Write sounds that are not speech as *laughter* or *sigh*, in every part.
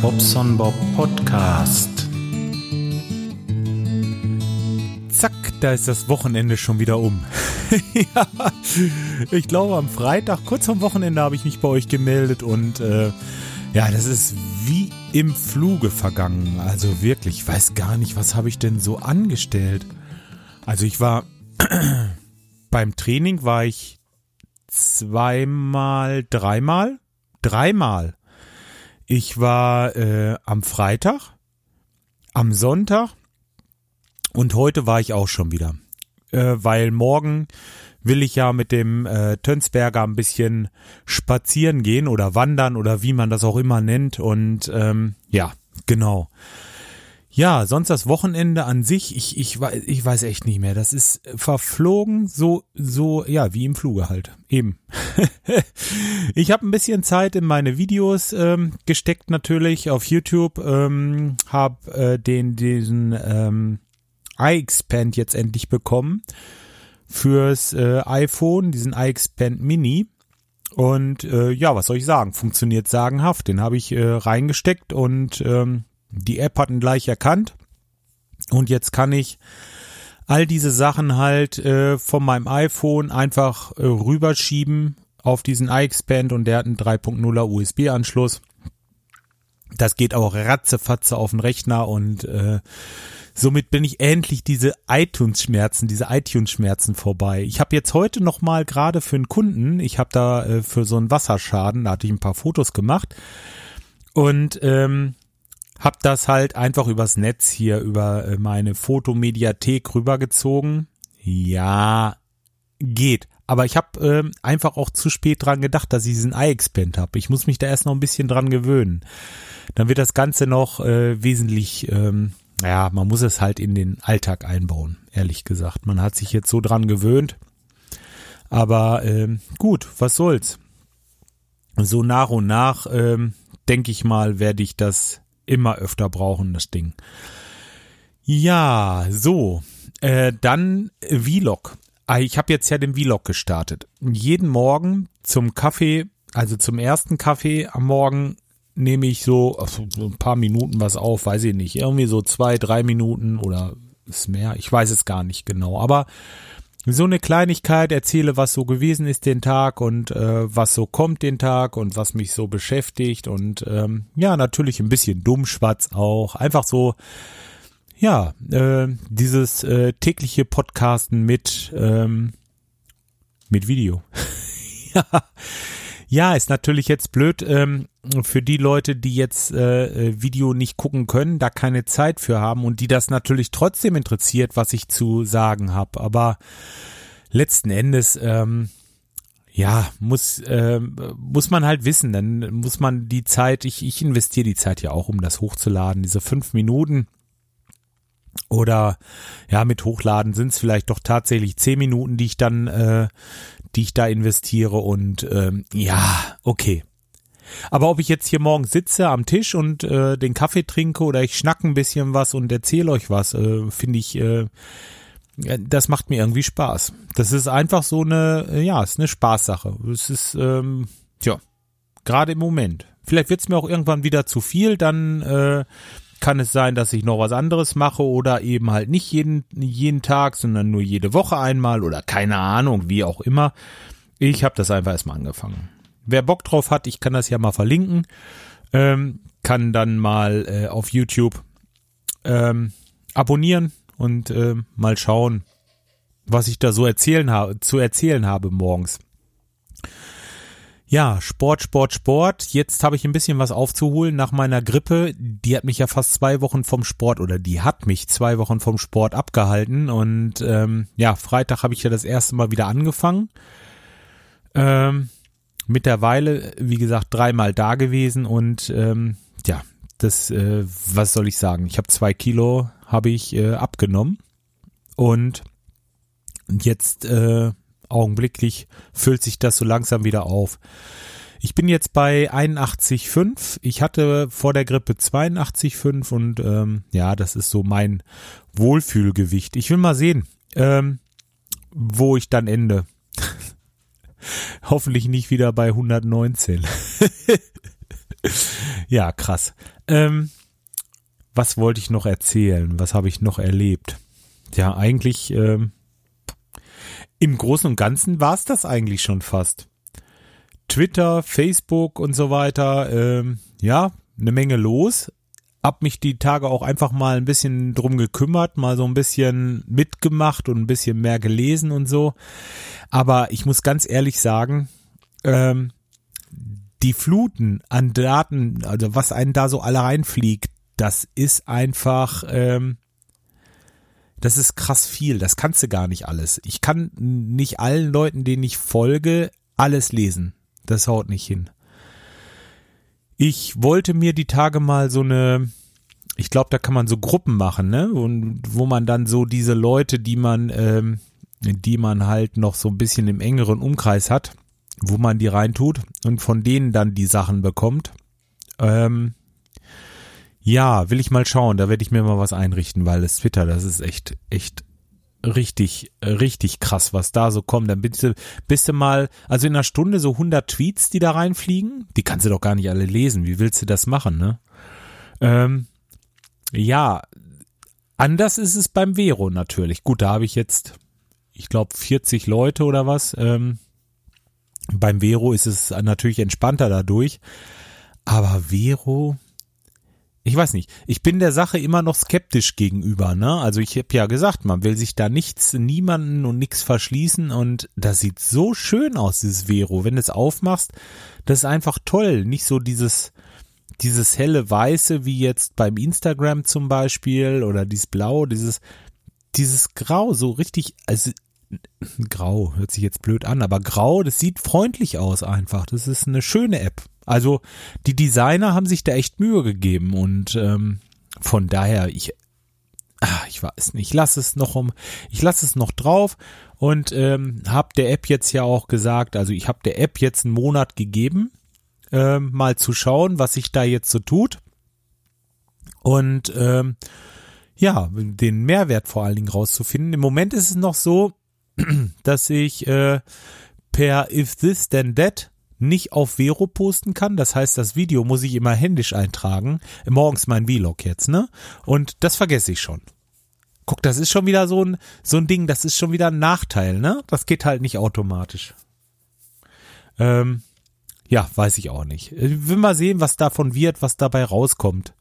Bobson Bob Podcast. Zack, da ist das Wochenende schon wieder um. *laughs* ja, ich glaube am Freitag, kurz am Wochenende, habe ich mich bei euch gemeldet und äh, ja, das ist wie im Fluge vergangen. Also wirklich, ich weiß gar nicht, was habe ich denn so angestellt. Also ich war *clears throat* beim Training war ich zweimal, dreimal, dreimal. Ich war äh, am Freitag, am Sonntag und heute war ich auch schon wieder. Äh, weil morgen will ich ja mit dem äh, Tönsberger ein bisschen spazieren gehen oder wandern oder wie man das auch immer nennt. Und ähm, ja, genau. Ja, sonst das Wochenende an sich, ich, ich, ich weiß echt nicht mehr. Das ist verflogen, so, so, ja, wie im Fluge halt. Eben. *laughs* ich habe ein bisschen Zeit in meine Videos ähm, gesteckt natürlich auf YouTube, ähm, habe äh, den, diesen ähm, iXpand jetzt endlich bekommen fürs äh, iPhone, diesen iXpand Mini. Und äh, ja, was soll ich sagen? Funktioniert sagenhaft. Den habe ich äh, reingesteckt und ähm, die App hat ihn gleich erkannt und jetzt kann ich all diese Sachen halt äh, von meinem iPhone einfach äh, rüberschieben auf diesen iXpand und der hat einen 3.0er USB-Anschluss. Das geht auch ratzefatze auf den Rechner und äh, somit bin ich endlich diese iTunes-Schmerzen, diese iTunes-Schmerzen vorbei. Ich habe jetzt heute noch mal gerade für einen Kunden, ich habe da äh, für so einen Wasserschaden, da hatte ich ein paar Fotos gemacht und ähm, hab das halt einfach übers Netz hier über äh, meine Fotomediathek rübergezogen. Ja, geht. Aber ich habe äh, einfach auch zu spät dran gedacht, dass ich diesen iXpand habe. Ich muss mich da erst noch ein bisschen dran gewöhnen. Dann wird das Ganze noch äh, wesentlich, ähm, ja, man muss es halt in den Alltag einbauen, ehrlich gesagt. Man hat sich jetzt so dran gewöhnt. Aber ähm, gut, was soll's. So nach und nach, ähm, denke ich mal, werde ich das immer öfter brauchen, das Ding. Ja, so. Äh, dann Vlog. Ah, ich habe jetzt ja den Vlog gestartet. Jeden Morgen zum Kaffee, also zum ersten Kaffee am Morgen nehme ich so, ein paar Minuten was auf, weiß ich nicht. Irgendwie so zwei, drei Minuten oder ist mehr. Ich weiß es gar nicht genau. Aber so eine Kleinigkeit, erzähle, was so gewesen ist den Tag und äh, was so kommt den Tag und was mich so beschäftigt und ähm, ja, natürlich ein bisschen Dummschwatz auch. Einfach so, ja, äh, dieses äh, tägliche Podcasten mit, ähm, mit Video. *laughs* ja. Ja, ist natürlich jetzt blöd ähm, für die Leute, die jetzt äh, äh, Video nicht gucken können, da keine Zeit für haben und die das natürlich trotzdem interessiert, was ich zu sagen habe. Aber letzten Endes, ähm, ja, muss, äh, muss man halt wissen, dann muss man die Zeit, ich, ich investiere die Zeit ja auch, um das hochzuladen, diese fünf Minuten. Oder ja, mit Hochladen sind es vielleicht doch tatsächlich zehn Minuten, die ich dann äh, die ich da investiere und ähm, ja, okay. Aber ob ich jetzt hier morgen sitze am Tisch und äh, den Kaffee trinke oder ich schnacke ein bisschen was und erzähle euch was, äh, finde ich, äh, das macht mir irgendwie Spaß. Das ist einfach so eine, äh, ja, ist eine Spaßsache. Es ist, ähm, ja, gerade im Moment. Vielleicht wird es mir auch irgendwann wieder zu viel, dann äh, kann es sein, dass ich noch was anderes mache oder eben halt nicht jeden, jeden Tag, sondern nur jede Woche einmal oder keine Ahnung, wie auch immer. Ich habe das einfach erstmal angefangen. Wer Bock drauf hat, ich kann das ja mal verlinken, ähm, kann dann mal äh, auf YouTube ähm, abonnieren und äh, mal schauen, was ich da so erzählen habe, zu erzählen habe morgens. Ja, Sport, Sport, Sport. Jetzt habe ich ein bisschen was aufzuholen nach meiner Grippe. Die hat mich ja fast zwei Wochen vom Sport oder die hat mich zwei Wochen vom Sport abgehalten. Und ähm, ja, Freitag habe ich ja das erste Mal wieder angefangen. Ähm, mittlerweile, wie gesagt, dreimal da gewesen und ähm, ja, das, äh, was soll ich sagen? Ich habe zwei Kilo, habe ich äh, abgenommen und jetzt äh, augenblicklich füllt sich das so langsam wieder auf. Ich bin jetzt bei 81,5. Ich hatte vor der Grippe 82,5 und ähm, ja, das ist so mein Wohlfühlgewicht. Ich will mal sehen, ähm, wo ich dann ende. *laughs* Hoffentlich nicht wieder bei 119. *laughs* ja, krass. Ähm, was wollte ich noch erzählen? Was habe ich noch erlebt? Ja, eigentlich ähm, im Großen und Ganzen war es das eigentlich schon fast. Twitter, Facebook und so weiter, ähm, ja, eine Menge los. Hab mich die Tage auch einfach mal ein bisschen drum gekümmert, mal so ein bisschen mitgemacht und ein bisschen mehr gelesen und so. Aber ich muss ganz ehrlich sagen, ähm, die Fluten an Daten, also was einen da so alle reinfliegt, das ist einfach, ähm, das ist krass viel. Das kannst du gar nicht alles. Ich kann nicht allen Leuten, denen ich folge, alles lesen. Das haut nicht hin. Ich wollte mir die Tage mal so eine, ich glaube, da kann man so Gruppen machen, ne? Und wo man dann so diese Leute, die man, ähm, die man halt noch so ein bisschen im engeren Umkreis hat, wo man die reintut und von denen dann die Sachen bekommt. Ähm, ja, will ich mal schauen. Da werde ich mir mal was einrichten, weil das Twitter, das ist echt, echt richtig, richtig krass, was da so kommt. Dann bist du, bist du mal, also in einer Stunde so 100 Tweets, die da reinfliegen, die kannst du doch gar nicht alle lesen. Wie willst du das machen, ne? Ähm, ja, anders ist es beim Vero natürlich. Gut, da habe ich jetzt, ich glaube, 40 Leute oder was. Ähm, beim Vero ist es natürlich entspannter dadurch. Aber Vero, ich weiß nicht, ich bin der Sache immer noch skeptisch gegenüber, ne? Also ich habe ja gesagt, man will sich da nichts, niemanden und nichts verschließen und das sieht so schön aus, dieses Vero. Wenn du es aufmachst, das ist einfach toll. Nicht so dieses, dieses helle Weiße wie jetzt beim Instagram zum Beispiel oder dieses Blau, dieses, dieses Grau, so richtig, also Grau, hört sich jetzt blöd an, aber Grau, das sieht freundlich aus einfach. Das ist eine schöne App. Also die Designer haben sich da echt Mühe gegeben und ähm, von daher, ich, ach, ich weiß nicht, ich lasse es noch um, ich lasse es noch drauf und ähm, habe der App jetzt ja auch gesagt, also ich habe der App jetzt einen Monat gegeben, ähm, mal zu schauen, was sich da jetzt so tut und ähm, ja, den Mehrwert vor allen Dingen rauszufinden. Im Moment ist es noch so, *clears throat* dass ich äh, per If This Then That nicht auf Vero posten kann. Das heißt, das Video muss ich immer händisch eintragen. Morgens mein Vlog jetzt, ne? Und das vergesse ich schon. Guck, das ist schon wieder so ein, so ein Ding, das ist schon wieder ein Nachteil, ne? Das geht halt nicht automatisch. Ähm, ja, weiß ich auch nicht. Ich will mal sehen, was davon wird, was dabei rauskommt.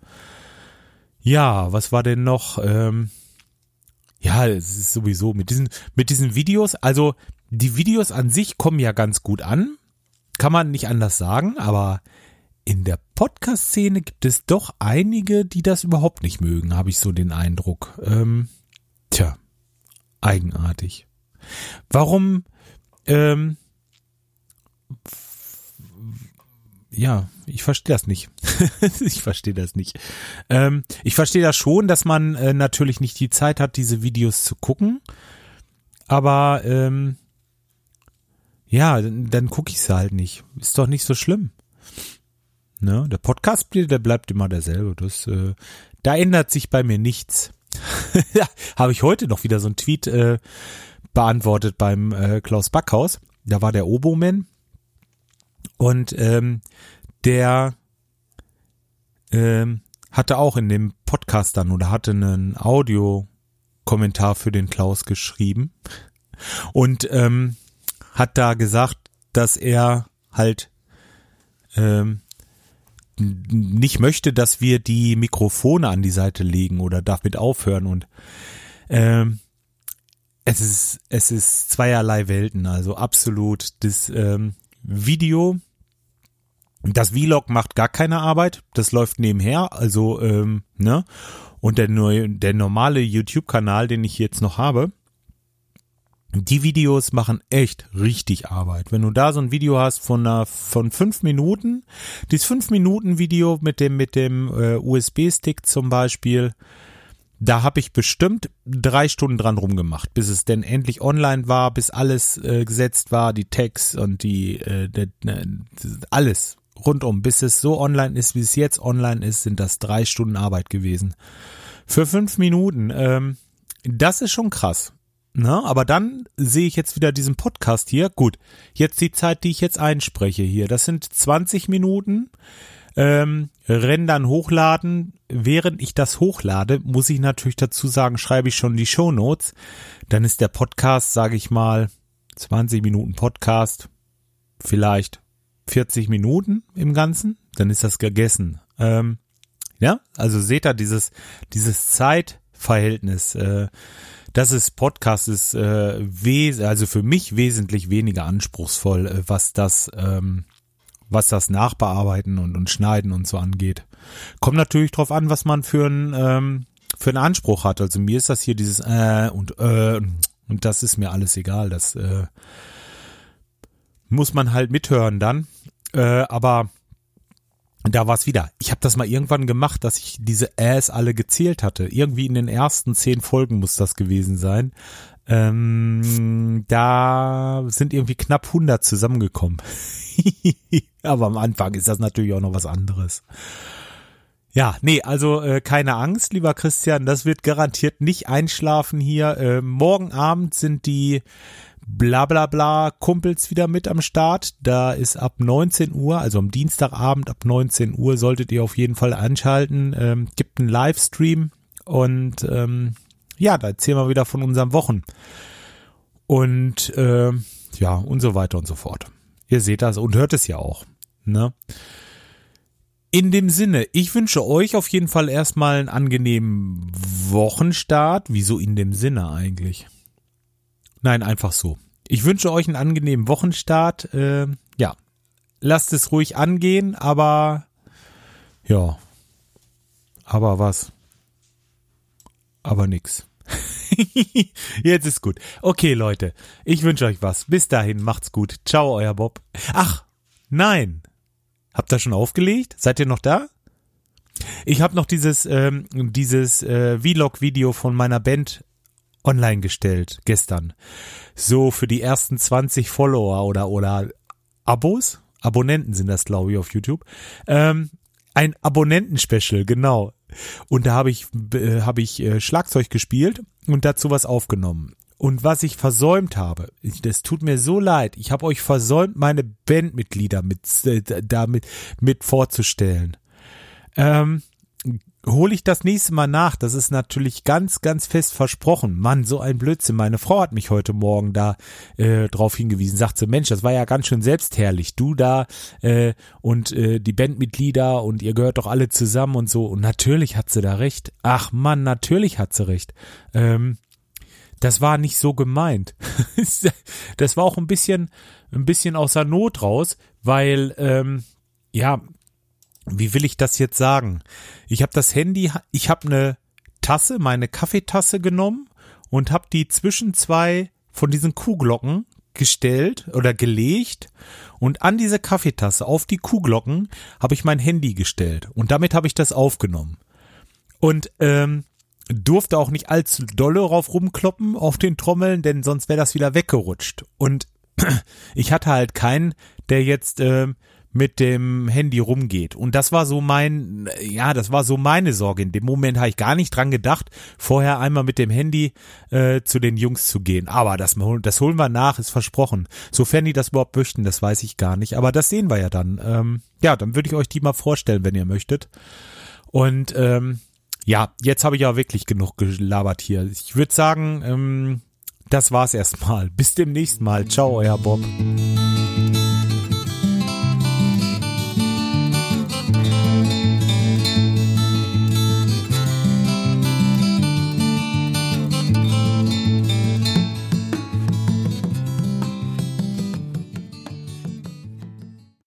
Ja, was war denn noch? Ähm, ja, es ist sowieso mit diesen, mit diesen Videos, also die Videos an sich kommen ja ganz gut an, kann man nicht anders sagen, aber in der Podcast-Szene gibt es doch einige, die das überhaupt nicht mögen, habe ich so den Eindruck. Ähm, tja, eigenartig. Warum, ähm, ja, ich verstehe das nicht. *laughs* ich verstehe das nicht. Ähm, ich verstehe das schon, dass man äh, natürlich nicht die Zeit hat, diese Videos zu gucken. Aber ähm, ja, dann, dann gucke ich sie halt nicht. Ist doch nicht so schlimm. Ne? Der Podcast, der bleibt immer derselbe. Das, äh, da ändert sich bei mir nichts. *laughs* habe ich heute noch wieder so ein Tweet äh, beantwortet beim äh, Klaus Backhaus. Da war der Oboman und ähm, der ähm, hatte auch in dem Podcast dann oder hatte einen Audiokommentar für den Klaus geschrieben und ähm, hat da gesagt, dass er halt ähm, nicht möchte, dass wir die Mikrofone an die Seite legen oder damit aufhören. Und ähm, es ist es ist zweierlei Welten, also absolut das ähm, Video. Das Vlog macht gar keine Arbeit, das läuft nebenher, also ähm, ne? Und der neue der normale YouTube-Kanal, den ich jetzt noch habe, die Videos machen echt richtig Arbeit. Wenn du da so ein Video hast von einer, von fünf Minuten, dieses fünf Minuten Video mit dem mit dem äh, USB-Stick zum Beispiel, da habe ich bestimmt drei Stunden dran rumgemacht, bis es denn endlich online war, bis alles äh, gesetzt war, die Tags und die, äh, die ne, alles rundum, bis es so online ist, wie es jetzt online ist, sind das drei Stunden Arbeit gewesen. Für fünf Minuten, ähm, das ist schon krass. Na, aber dann sehe ich jetzt wieder diesen Podcast hier. Gut, jetzt die Zeit, die ich jetzt einspreche hier. Das sind 20 Minuten. ähm, renn dann hochladen. Während ich das hochlade, muss ich natürlich dazu sagen, schreibe ich schon die Show Notes. Dann ist der Podcast, sage ich mal, 20 Minuten Podcast, vielleicht 40 Minuten im Ganzen, dann ist das gegessen. Ähm, ja, also seht ihr dieses, dieses Zeitverhältnis. Äh, das ist Podcast ist äh, wes also für mich wesentlich weniger anspruchsvoll, äh, was das ähm, was das Nachbearbeiten und, und Schneiden und so angeht. Kommt natürlich drauf an, was man für einen ähm, für einen Anspruch hat. Also mir ist das hier dieses äh und äh und das ist mir alles egal. Das äh, muss man halt mithören dann. Äh, aber da war es wieder. Ich habe das mal irgendwann gemacht, dass ich diese Äs alle gezählt hatte. Irgendwie in den ersten zehn Folgen muss das gewesen sein. Ähm, da sind irgendwie knapp 100 zusammengekommen. *laughs* Aber am Anfang ist das natürlich auch noch was anderes. Ja, nee, also äh, keine Angst, lieber Christian, das wird garantiert nicht einschlafen hier. Äh, morgen Abend sind die bla bla bla Kumpels wieder mit am Start. Da ist ab 19 Uhr, also am Dienstagabend ab 19 Uhr solltet ihr auf jeden Fall anschalten. Ähm, gibt einen Livestream und ähm, ja, da erzählen wir wieder von unseren Wochen. Und äh, ja, und so weiter und so fort. Ihr seht das und hört es ja auch. Ne? In dem Sinne, ich wünsche euch auf jeden Fall erstmal einen angenehmen Wochenstart. Wieso in dem Sinne eigentlich? Nein, einfach so. Ich wünsche euch einen angenehmen Wochenstart. Äh, ja, lasst es ruhig angehen, aber ja, aber was? Aber nix. *laughs* Jetzt ist gut. Okay, Leute, ich wünsche euch was. Bis dahin, macht's gut. Ciao, euer Bob. Ach, nein. Habt ihr schon aufgelegt? Seid ihr noch da? Ich habe noch dieses ähm, dieses äh, Vlog-Video von meiner Band online gestellt gestern. So für die ersten 20 Follower oder oder Abos, Abonnenten sind das glaube ich auf YouTube. Ähm, ein Abonnenten-Special, genau. Und da habe ich äh, habe ich äh, Schlagzeug gespielt und dazu was aufgenommen. Und was ich versäumt habe, das tut mir so leid, ich habe euch versäumt, meine Bandmitglieder mit, äh, damit mit vorzustellen. Ähm, hole ich das nächste Mal nach. Das ist natürlich ganz, ganz fest versprochen. Mann, so ein Blödsinn. Meine Frau hat mich heute Morgen da äh, drauf hingewiesen. Sagt sie, Mensch, das war ja ganz schön selbstherrlich. Du da äh, und äh, die Bandmitglieder und ihr gehört doch alle zusammen und so. Und natürlich hat sie da recht. Ach Mann, natürlich hat sie recht. Ähm, das war nicht so gemeint. *laughs* das war auch ein bisschen, ein bisschen außer Not raus, weil, ähm, ja, wie will ich das jetzt sagen? Ich habe das Handy, ich habe eine Tasse, meine Kaffeetasse genommen und habe die zwischen zwei von diesen Kuhglocken gestellt oder gelegt und an diese Kaffeetasse auf die Kuhglocken habe ich mein Handy gestellt und damit habe ich das aufgenommen. Und ähm, durfte auch nicht allzu dolle rauf rumkloppen auf den Trommeln, denn sonst wäre das wieder weggerutscht. Und *clears throat* ich hatte halt keinen, der jetzt äh, mit dem Handy rumgeht. Und das war so mein, ja, das war so meine Sorge. In dem Moment habe ich gar nicht dran gedacht, vorher einmal mit dem Handy äh, zu den Jungs zu gehen. Aber das, das holen wir nach, ist versprochen. Sofern die das überhaupt möchten, das weiß ich gar nicht. Aber das sehen wir ja dann. Ähm, ja, dann würde ich euch die mal vorstellen, wenn ihr möchtet. Und ähm, ja, jetzt habe ich ja wirklich genug gelabert hier. Ich würde sagen, ähm, das war's erstmal. Bis demnächst mal. Ciao, euer Bob.